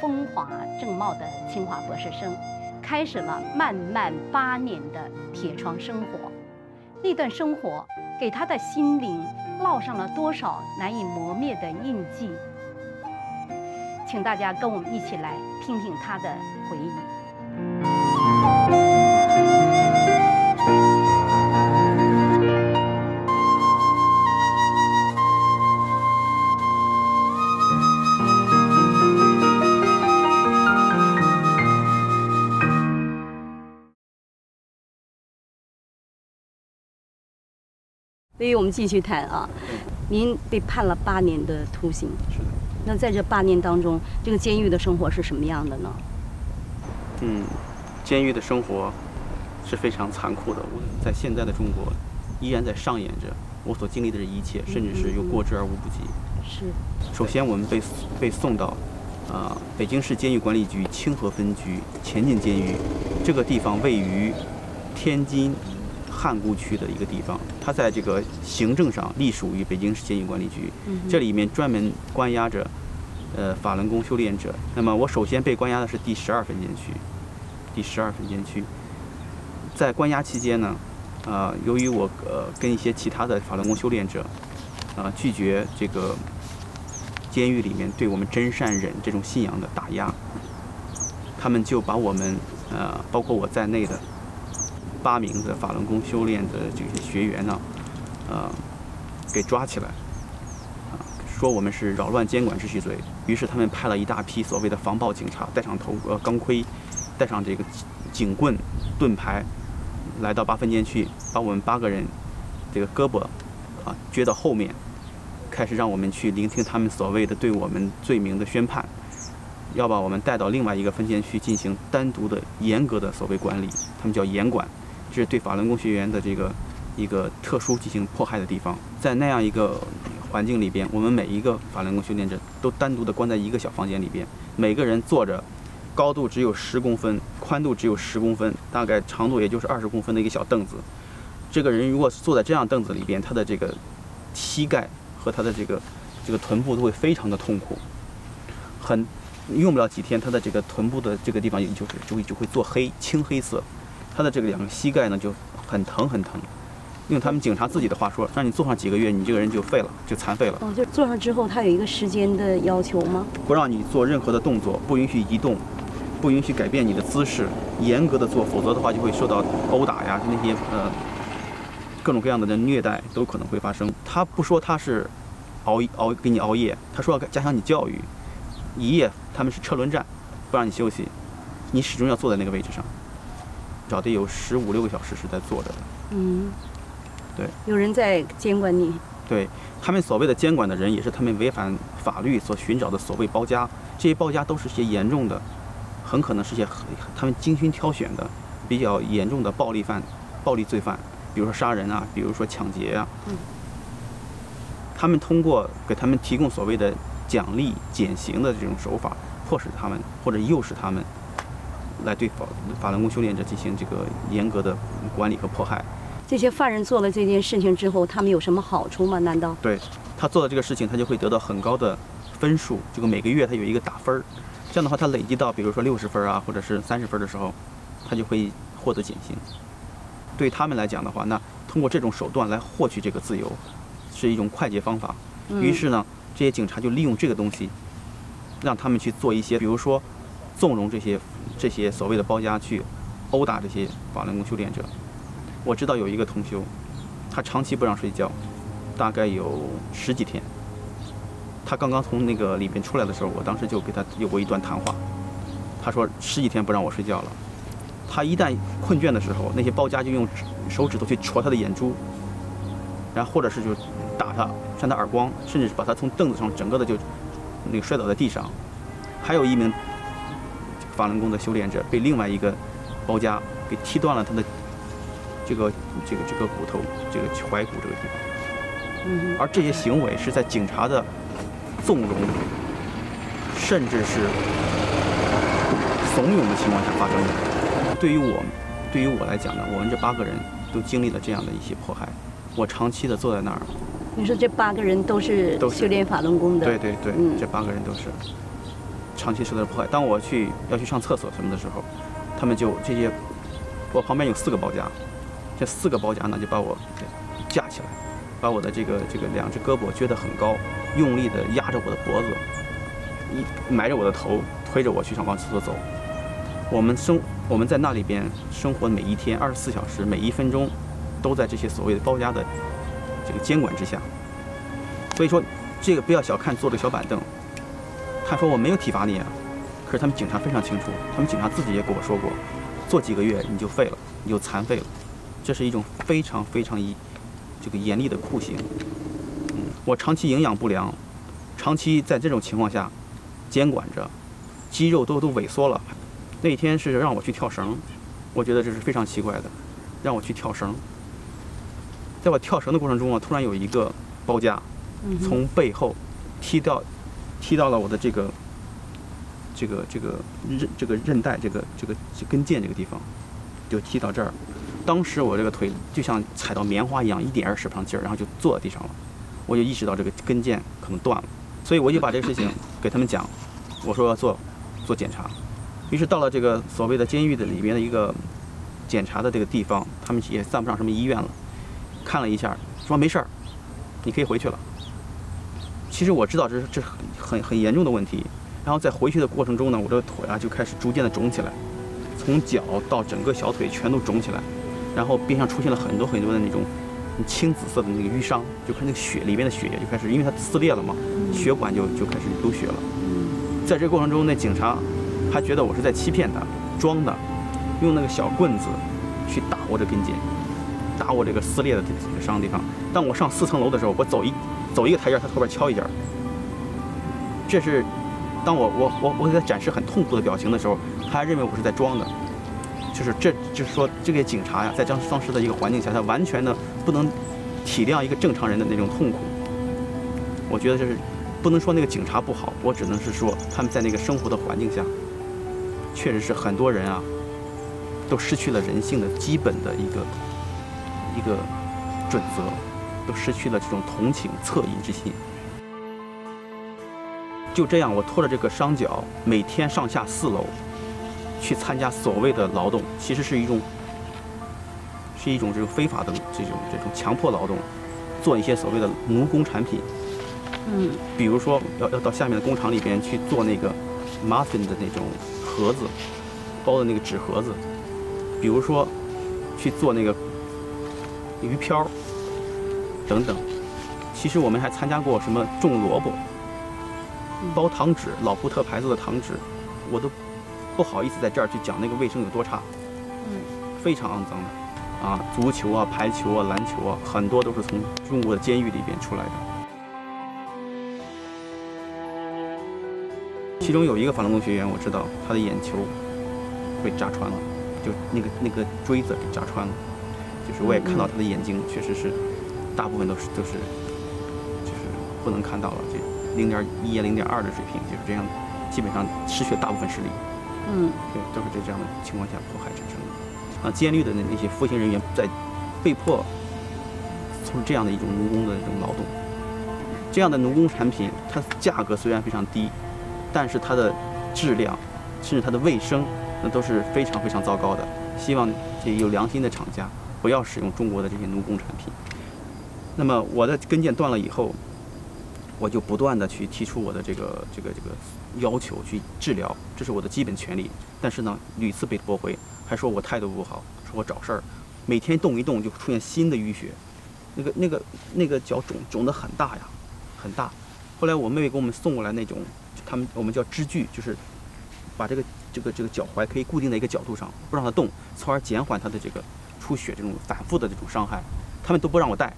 风华正茂的清华博士生，开始了漫漫八年的铁窗生活。那段生活给他的心灵烙上了多少难以磨灭的印记？请大家跟我们一起来听听他的回忆。所以我们继续谈啊，您被判了八年的徒刑。是的。那在这八年当中，这个监狱的生活是什么样的呢？嗯，监狱的生活是非常残酷的。我在现在的中国，依然在上演着我所经历的这一切，甚至是又过之而无不及。是。首先，我们被被送到啊北京市监狱管理局清河分局前进监狱，这个地方位于天津。汉沽区的一个地方，它在这个行政上隶属于北京市监狱管理局。这里面专门关押着，呃，法轮功修炼者。那么我首先被关押的是第十二分监区，第十二分监区。在关押期间呢，呃，由于我呃跟一些其他的法轮功修炼者，啊，拒绝这个监狱里面对我们真善忍这种信仰的打压，他们就把我们呃，包括我在内的。八名的法轮功修炼的这些学员呢，呃，给抓起来，啊，说我们是扰乱监管秩序罪。于是他们派了一大批所谓的防暴警察，戴上头呃钢盔，带上这个警棍、盾牌，来到八分监区，把我们八个人这个胳膊啊撅到后面，开始让我们去聆听他们所谓的对我们罪名的宣判，要把我们带到另外一个分监区进行单独的严格的所谓管理，他们叫严管。是对法轮功学员的这个一个特殊进行迫害的地方，在那样一个环境里边，我们每一个法轮功修炼者都单独的关在一个小房间里边，每个人坐着，高度只有十公分，宽度只有十公分，大概长度也就是二十公分的一个小凳子。这个人如果坐在这样凳子里边，他的这个膝盖和他的这个这个臀部都会非常的痛苦，很用不了几天，他的这个臀部的这个地方也就是就会就会做黑青黑色。他的这个两个膝盖呢就很疼很疼，用他们警察自己的话说，让你坐上几个月，你这个人就废了，就残废了。哦，就坐上之后，他有一个时间的要求吗？不让你做任何的动作，不允许移动，不允许改变你的姿势，严格的做，否则的话就会受到殴打呀，就那些呃各种各样的人虐待都可能会发生。他不说他是熬熬给你熬夜，他说要加强你教育，一夜他们是车轮战，不让你休息，你始终要坐在那个位置上。找得有十五六个小时是在坐着的，嗯，对，有人在监管你，对他们所谓的监管的人，也是他们违反法律所寻找的所谓包夹，这些包夹都是些严重的，很可能是些他们精心挑选的比较严重的暴力犯、暴力罪犯，比如说杀人啊，比如说抢劫啊，嗯，他们通过给他们提供所谓的奖励减刑的这种手法，迫使他们或者诱使他们。来对法法轮功修炼者进行这个严格的管理和迫害。这些犯人做了这件事情之后，他们有什么好处吗？难道？对，他做了这个事情，他就会得到很高的分数。这个每个月他有一个打分儿，这样的话，他累积到比如说六十分啊，或者是三十分的时候，他就会获得减刑。对他们来讲的话，那通过这种手段来获取这个自由，是一种快捷方法。于是呢，这些警察就利用这个东西，让他们去做一些，比如说纵容这些。这些所谓的包家去殴打这些法轮功修炼者。我知道有一个同修，他长期不让睡觉，大概有十几天。他刚刚从那个里边出来的时候，我当时就给他有过一段谈话。他说十几天不让我睡觉了。他一旦困倦的时候，那些包家就用手指头去戳他的眼珠，然后或者是就打他，扇他耳光，甚至是把他从凳子上整个的就那个摔倒在地上。还有一名。法轮功的修炼者被另外一个包夹给踢断了他的这个这个这个骨头，这个踝骨这个地方。嗯。而这些行为是在警察的纵容，甚至是怂恿的情况下发生的。对于我，对于我来讲呢，我们这八个人都经历了这样的一些迫害。我长期的坐在那儿。你说这八个人都是修炼法轮功的？对对对，这八个人都是。长期受到破坏。当我去要去上厕所什么的时候，他们就这些，我旁边有四个包夹，这四个包夹呢就把我架起来，把我的这个这个两只胳膊撅得很高，用力的压着我的脖子，一埋着我的头，推着我去上往厕所走。我们生我们在那里边生活每一天二十四小时每一分钟，都在这些所谓的包夹的这个监管之下。所以说，这个不要小看坐的小板凳。他说我没有体罚你啊，可是他们警察非常清楚，他们警察自己也跟我说过，坐几个月你就废了，你就残废了，这是一种非常非常严这个严厉的酷刑。嗯，我长期营养不良，长期在这种情况下监管着，肌肉都都萎缩了。那天是让我去跳绳，我觉得这是非常奇怪的，让我去跳绳。在我跳绳的过程中啊，突然有一个包夹。从背后踢到，踢到了我的这个这个这个韧这个韧带这个这个这跟腱这个地方，就踢到这儿。当时我这个腿就像踩到棉花一样，一点儿使不上劲儿，然后就坐在地上了。我就意识到这个跟腱可能断了，所以我就把这个事情给他们讲，我说要做做检查。于是到了这个所谓的监狱的里边的一个检查的这个地方，他们也算不上什么医院了，看了一下说没事儿，你可以回去了。其实我知道这是这很很很严重的问题，然后在回去的过程中呢，我的腿啊就开始逐渐的肿起来，从脚到整个小腿全都肿起来，然后边上出现了很多很多的那种青紫色的那个淤伤，就看那个血里面的血液就开始，因为它撕裂了嘛，血管就就开始流血了。在这个过程中，那警察还觉得我是在欺骗他，装的，用那个小棍子去打我这根筋，打我这个撕裂的这个伤地方。当我上四层楼的时候，我走一。走一个台阶，他后边敲一下。这是当我我我我给他展示很痛苦的表情的时候，他还认为我是在装的。就是这就是说，这个警察呀，在当当时的一个环境下，他完全的不能体谅一个正常人的那种痛苦。我觉得这是不能说那个警察不好，我只能是说他们在那个生活的环境下，确实是很多人啊，都失去了人性的基本的一个一个准则。都失去了这种同情恻隐之心。就这样，我拖着这个伤脚，每天上下四楼，去参加所谓的劳动，其实是一种，是一种这种非法的这种这种强迫劳动，做一些所谓的奴工产品。嗯。比如说，要要到下面的工厂里边去做那个 muffin 的那种盒子，包的那个纸盒子。比如说，去做那个鱼漂。等等，其实我们还参加过什么种萝卜、包糖纸，老布特牌子的糖纸，我都不好意思在这儿去讲那个卫生有多差，嗯，非常肮脏的，啊，足球啊、排球啊、篮球啊，很多都是从中国的监狱里边出来的。其中有一个法轮功学员，我知道他的眼球被扎穿了，就那个那个锥子给扎穿了，就是我也看到他的眼睛确实是。大部分都是都是，就是不能看到了，这零点一啊零点二的水平，就是这样，基本上失去大部分视力。嗯，对，都是在这样的情况下迫害产生的。啊，监狱的那那些服刑人员在被迫从这样的一种奴工的这种劳动，这样的奴工产品，它价格虽然非常低，但是它的质量，甚至它的卫生，那都是非常非常糟糕的。希望这有良心的厂家不要使用中国的这些奴工产品。那么我的跟腱断了以后，我就不断的去提出我的这个这个这个要求去治疗，这是我的基本权利。但是呢，屡次被驳回，还说我态度不好，说我找事儿。每天动一动就出现新的淤血，那个那个那个脚肿肿得很大呀，很大。后来我妹妹给我们送过来那种，他们我们叫支具，就是把这个这个这个脚踝可以固定在一个角度上，不让它动，从而减缓它的这个出血这种反复的这种伤害。他们都不让我带。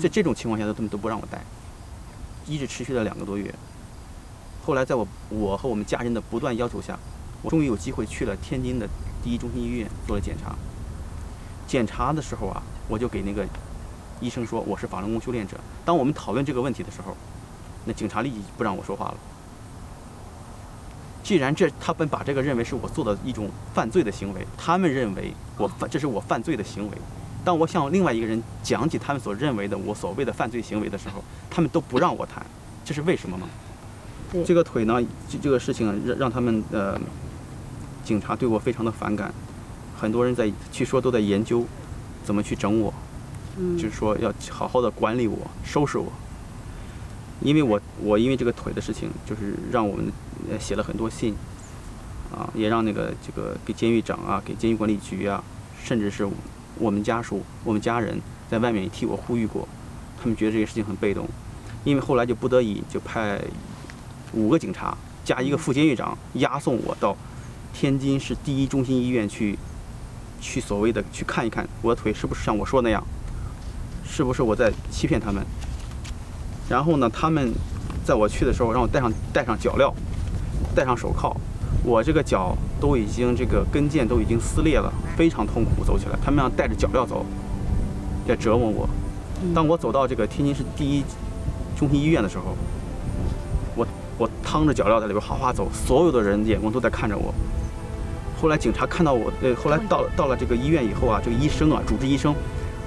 在这种情况下，他们都不让我带，一直持续了两个多月。后来，在我我和我们家人的不断要求下，我终于有机会去了天津的第一中心医院做了检查。检查的时候啊，我就给那个医生说我是法轮功修炼者。当我们讨论这个问题的时候，那警察立即不让我说话了。既然这他们把这个认为是我做的一种犯罪的行为，他们认为我犯这是我犯罪的行为。当我向另外一个人讲起他们所认为的我所谓的犯罪行为的时候，他们都不让我谈，这是为什么吗？这个腿呢，这这个事情让让他们呃警察对我非常的反感，很多人在据说都在研究怎么去整我，嗯，就是说要好好的管理我，收拾我。因为我我因为这个腿的事情，就是让我们呃写了很多信，啊，也让那个这个给监狱长啊，给监狱管理局啊，甚至是我们家属、我们家人在外面也替我呼吁过，他们觉得这个事情很被动，因为后来就不得已就派五个警察加一个副监狱长押送我到天津市第一中心医院去，去所谓的去看一看我的腿是不是像我说那样，是不是我在欺骗他们。然后呢，他们在我去的时候让我戴上戴上脚镣，戴上手铐，我这个脚都已经这个跟腱都已经撕裂了，非常痛苦走起来。他们要带着脚镣走，在折磨我。当我走到这个天津市第一中心医院的时候，我我趟着脚镣在里边哗哗走，所有的人眼光都在看着我。后来警察看到我，呃，后来到到了这个医院以后啊，这个医生啊，主治医生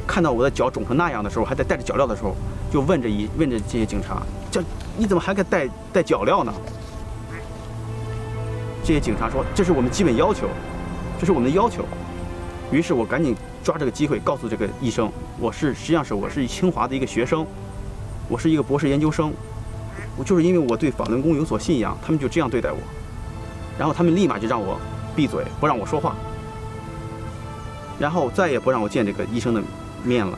看到我的脚肿成那样的时候，还在带着脚镣的时候。就问着一问着这些警察，这你怎么还敢带带脚镣呢？这些警察说这是我们基本要求，这是我们的要求。于是我赶紧抓这个机会告诉这个医生，我是实际上是我是清华的一个学生，我是一个博士研究生，我就是因为我对法轮功有所信仰，他们就这样对待我，然后他们立马就让我闭嘴，不让我说话，然后再也不让我见这个医生的面了。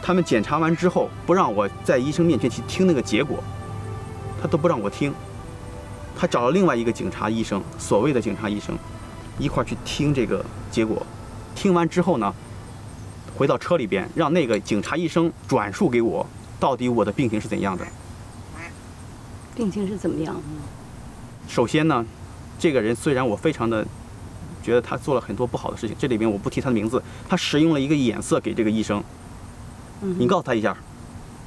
他们检查完之后，不让我在医生面前去听那个结果，他都不让我听。他找了另外一个警察医生，所谓的警察医生，一块去听这个结果。听完之后呢，回到车里边，让那个警察医生转述给我，到底我的病情是怎样的。病情是怎么样？首先呢，这个人虽然我非常的觉得他做了很多不好的事情，这里边我不提他的名字，他使用了一个眼色给这个医生。嗯你告诉他一下，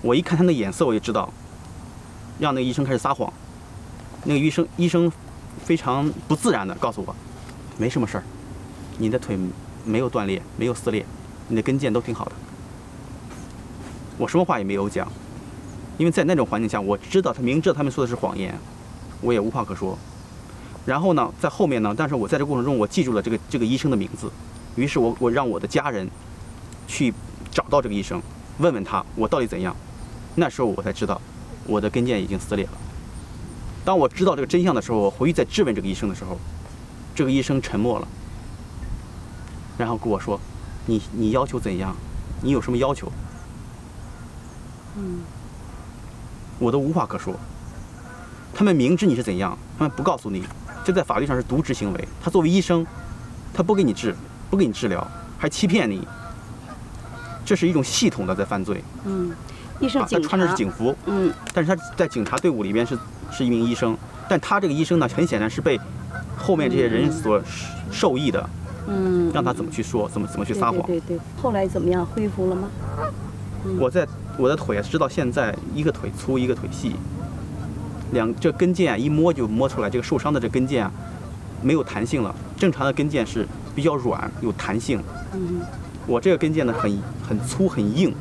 我一看他那眼色，我就知道，让那个医生开始撒谎。那个医生医生非常不自然的告诉我，没什么事儿，你的腿没有断裂，没有撕裂，你的跟腱都挺好的。我什么话也没有讲，因为在那种环境下，我知道他明知道他们说的是谎言，我也无话可说。然后呢，在后面呢，但是我在这过程中，我记住了这个这个医生的名字，于是我我让我的家人去找到这个医生。问问他我到底怎样？那时候我才知道，我的跟腱已经撕裂了。当我知道这个真相的时候，我回去再质问这个医生的时候，这个医生沉默了，然后跟我说：“你你要求怎样？你有什么要求？”嗯，我都无话可说。他们明知你是怎样，他们不告诉你，这在法律上是渎职行为。他作为医生，他不给你治，不给你治疗，还欺骗你。这是一种系统的在犯罪。嗯，医生他穿的是警服。嗯，但是他在警察队伍里边是是一名医生，但他这个医生呢，很显然是被后面这些人所受益的。嗯，让他怎么去说，怎么怎么去撒谎。对对。后来怎么样？恢复了吗？我在我的腿直到现在一个腿粗一个腿细，两这跟腱啊一摸就摸出来，这个受伤的这跟腱啊没有弹性了。正常的跟腱是比较软有弹性。嗯。我这个跟腱呢，很很粗很硬，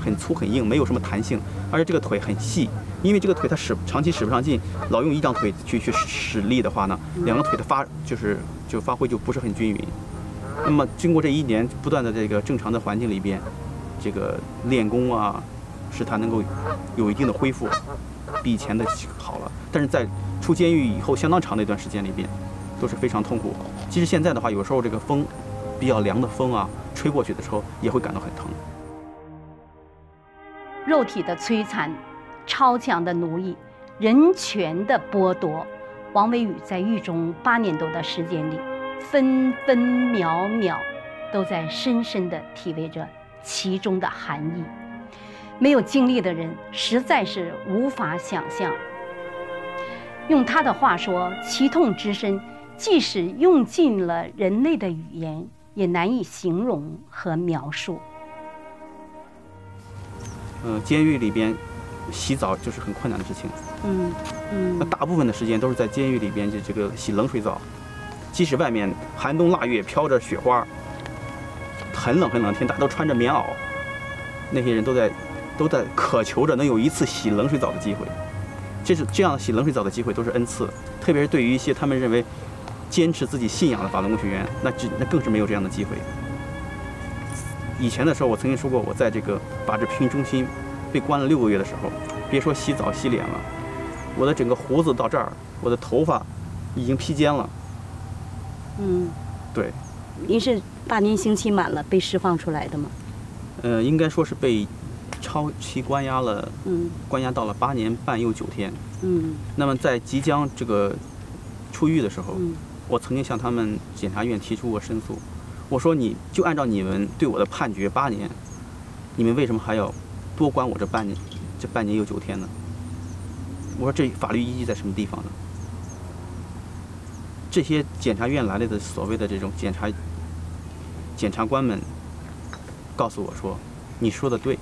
很粗很硬，没有什么弹性，而且这个腿很细，因为这个腿它使长期使不上劲，老用一张腿去去使力的话呢，两个腿的发就是就发挥就不是很均匀。那么经过这一年不断的这个正常的环境里边，这个练功啊，使它能够有一定的恢复，比以前的好了。但是在出监狱以后相当长的一段时间里边，都是非常痛苦。其实现在的话，有时候这个风比较凉的风啊。吹过去的时候也会感到很疼。肉体的摧残、超强的奴役、人权的剥夺，王维宇在狱中八年多的时间里，分分秒秒都在深深地体味着其中的含义。没有经历的人实在是无法想象。用他的话说：“其痛之深，即使用尽了人类的语言。”也难以形容和描述。嗯，监狱里边洗澡就是很困难的事情。嗯嗯。那大部分的时间都是在监狱里边就这个洗冷水澡，即使外面寒冬腊月飘着雪花，很冷很冷天，大家都穿着棉袄，那些人都在都在渴求着能有一次洗冷水澡的机会。这是这样洗冷水澡的机会都是恩赐，特别是对于一些他们认为坚持自己信仰的法轮功学员，那只那更是没有这样的机会。以前的时候，我曾经说过，我在这个法制培训中心被关了六个月的时候，别说洗澡洗脸了，我的整个胡子到这儿，我的头发已经披肩了。嗯，对，您是八年刑期满了被释放出来的吗？呃，应该说是被超期关押了，嗯关押到了八年半又九天。嗯那么在即将这个出狱的时候，嗯我曾经向他们检察院提出过申诉，我说你就按照你们对我的判决八年，你们为什么还要多关我这半年，这半年又九天呢？我说这法律依据在什么地方呢？这些检察院来了的所谓的这种检察检察官们告诉我说，你说的对，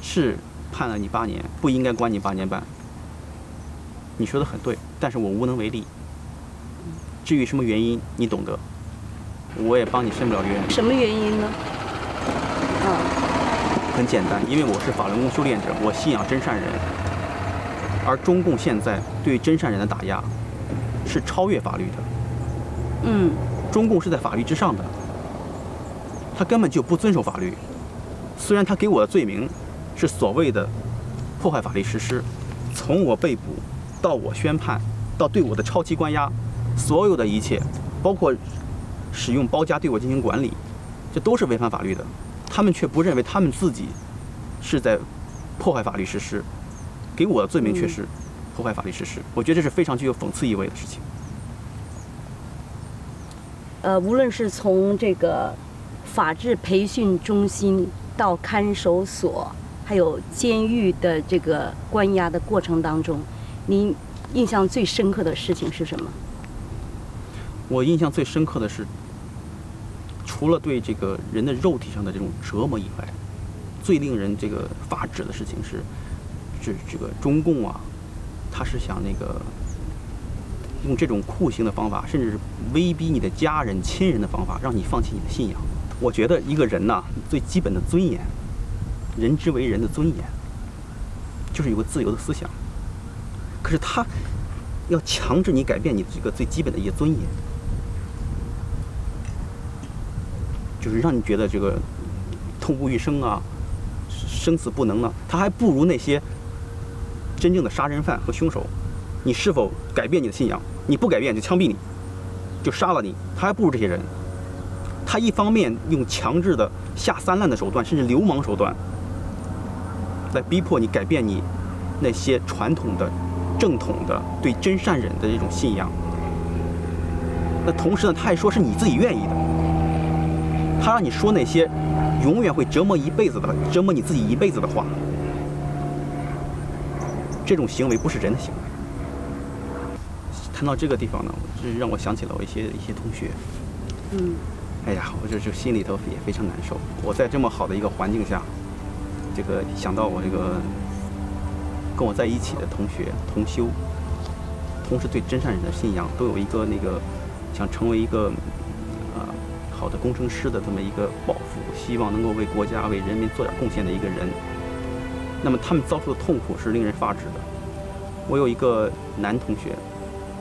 是判了你八年，不应该关你八年半。你说的很对，但是我无能为力。至于什么原因，你懂得，我也帮你申不了冤。什么原因呢？啊，很简单，因为我是法轮功修炼者，我信仰真善人，而中共现在对真善人的打压是超越法律的，嗯中共是在法律之上的，他根本就不遵守法律。虽然他给我的罪名是所谓的破坏法律实施，从我被捕到我宣判，到对我的超期关押，所有的一切，包括使用包夹对我进行管理，这都是违反法律的。他们却不认为他们自己是在破坏法律实施，给我的罪名却是破坏法律实施。我觉得这是非常具有讽刺意味的事情。呃，无论是从这个法制培训中心到看守所，还有监狱的这个关押的过程当中，您印象最深刻的事情是什么？我印象最深刻的是，除了对这个人的肉体上的这种折磨以外，最令人这个发指的事情是，是这个中共啊，他是想那个用这种酷刑的方法，甚至是威逼你的家人、亲人的方法，让你放弃你的信仰。我觉得一个人呐，最基本的尊严，人之为人的尊严，就是有个自由的思想。可是他要强制你改变你这个最基本的一些尊严。就是让你觉得这个痛不欲生啊，生死不能呢，他还不如那些真正的杀人犯和凶手。你是否改变你的信仰？你不改变就枪毙你，就杀了你，他还不如这些人。他一方面用强制的下三滥的手段，甚至流氓手段，来逼迫你改变你那些传统的、正统的对真善忍的这种信仰。那同时呢，他还说是你自己愿意的。他让你说那些永远会折磨一辈子的、折磨你自己一辈子的话，这种行为不是人的行为。谈到这个地方呢，这让我想起了我一些一些同学。嗯哎呀，我这这心里头也非常难受。我在这么好的一个环境下，这个想到我这个跟我在一起的同学同修，同时对真善人的信仰都有一个那个想成为一个呃好的工程师的这么一个抱负，希望能够为国家为人民做点贡献的一个人。那么他们遭受的痛苦是令人发指的。我有一个男同学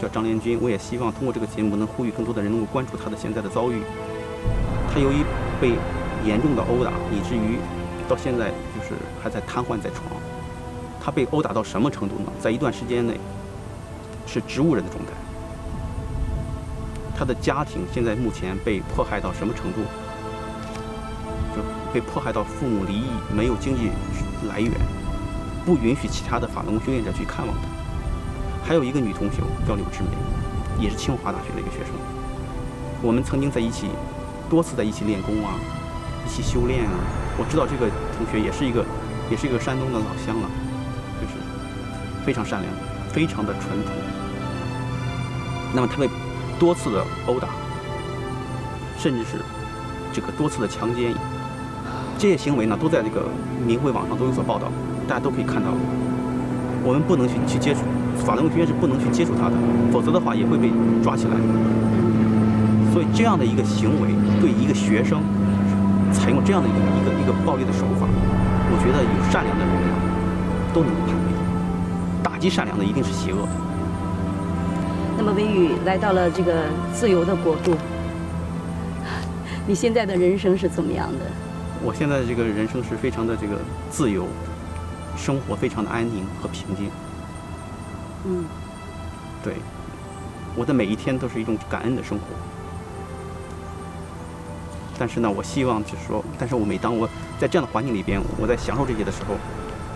叫张连军，我也希望通过这个节目能呼吁更多的人能够关注他的现在的遭遇。他由于被严重的殴打，以至于到现在就是还在瘫痪在床。他被殴打到什么程度呢？在一段时间内是植物人的状态。他的家庭现在目前被迫害到什么程度？就被迫害到父母离异，没有经济来源，不允许其他的法轮功修炼者去看望他。还有一个女同学叫柳志梅，也是清华大学的一个学生。我们曾经在一起，多次在一起练功啊，一起修炼啊。我知道这个同学也是一个，也是一个山东的老乡了，就是非常善良，非常的淳朴。那么他被多次的殴打，甚至是这个多次的强奸，这些行为呢，都在这个明慧网上都有所报道，大家都可以看到。我们不能去去接触，法轮功学院是不能去接触他的，否则的话也会被抓起来。所以这样的一个行为，对一个学生采用这样的一个一个一个暴力的手法，我觉得有善良的人啊都能够判别。打击善良的一定是邪恶。那么，微雨来到了这个自由的国度，你现在的人生是怎么样的？我现在的这个人生是非常的这个自由，生活非常的安宁和平静。嗯，对，我的每一天都是一种感恩的生活。但是呢，我希望就是说，但是我每当我在这样的环境里边，我在享受这些的时候，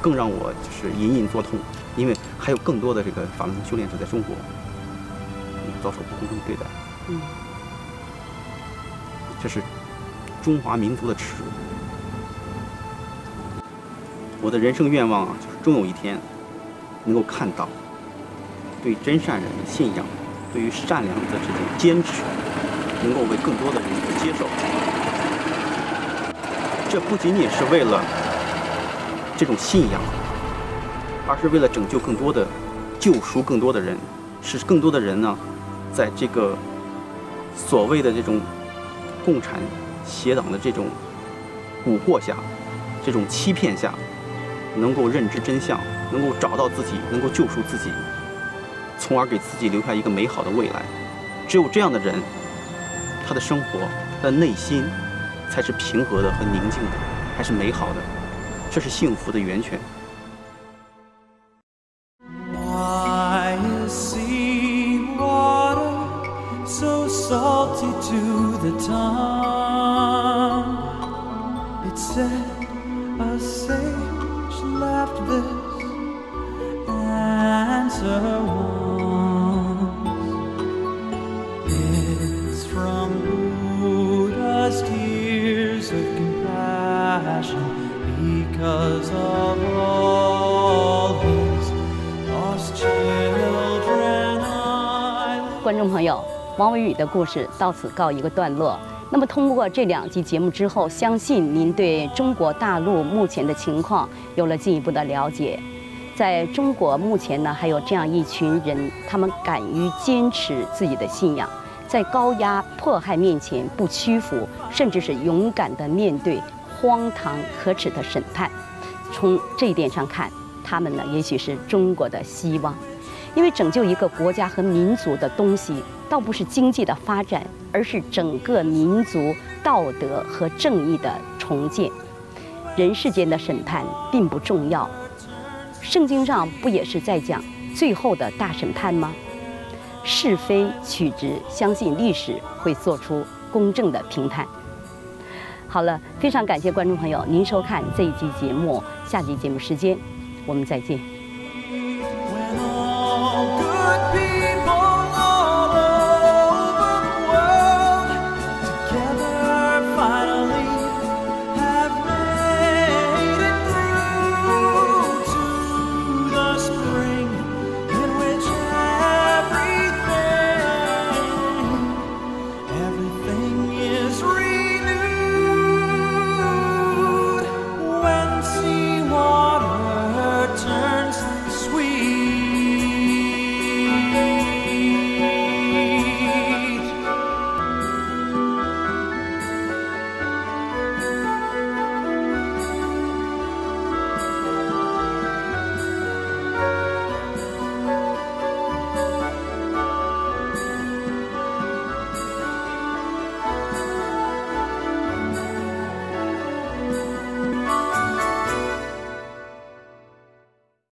更让我就是隐隐作痛，因为还有更多的这个法轮功修炼者在中国遭受不公正对待。嗯，这是中华民族的耻辱。我的人生愿望啊，就是终有一天能够看到，对真善人的信仰，对于善良的这种坚持，能够为更多的人所接受。这不仅仅是为了这种信仰，而是为了拯救更多的、救赎更多的人，使更多的人呢，在这个所谓的这种共产邪党的这种蛊惑下、这种欺骗下，能够认知真相，能够找到自己，能够救赎自己，从而给自己留下一个美好的未来。只有这样的人，他的生活，他的内心。才是平和的和宁静的，还是美好的，这是幸福的源泉。王伟宇的故事到此告一个段落。那么，通过这两集节目之后，相信您对中国大陆目前的情况有了进一步的了解。在中国目前呢，还有这样一群人，他们敢于坚持自己的信仰，在高压迫害面前不屈服，甚至是勇敢地面对荒唐可耻的审判。从这一点上看，他们呢，也许是中国的希望。因为拯救一个国家和民族的东西，倒不是经济的发展，而是整个民族道德和正义的重建。人世间的审判并不重要，圣经上不也是在讲最后的大审判吗？是非曲直，相信历史会做出公正的评判。好了，非常感谢观众朋友您收看这一集节目，下集节目时间我们再见。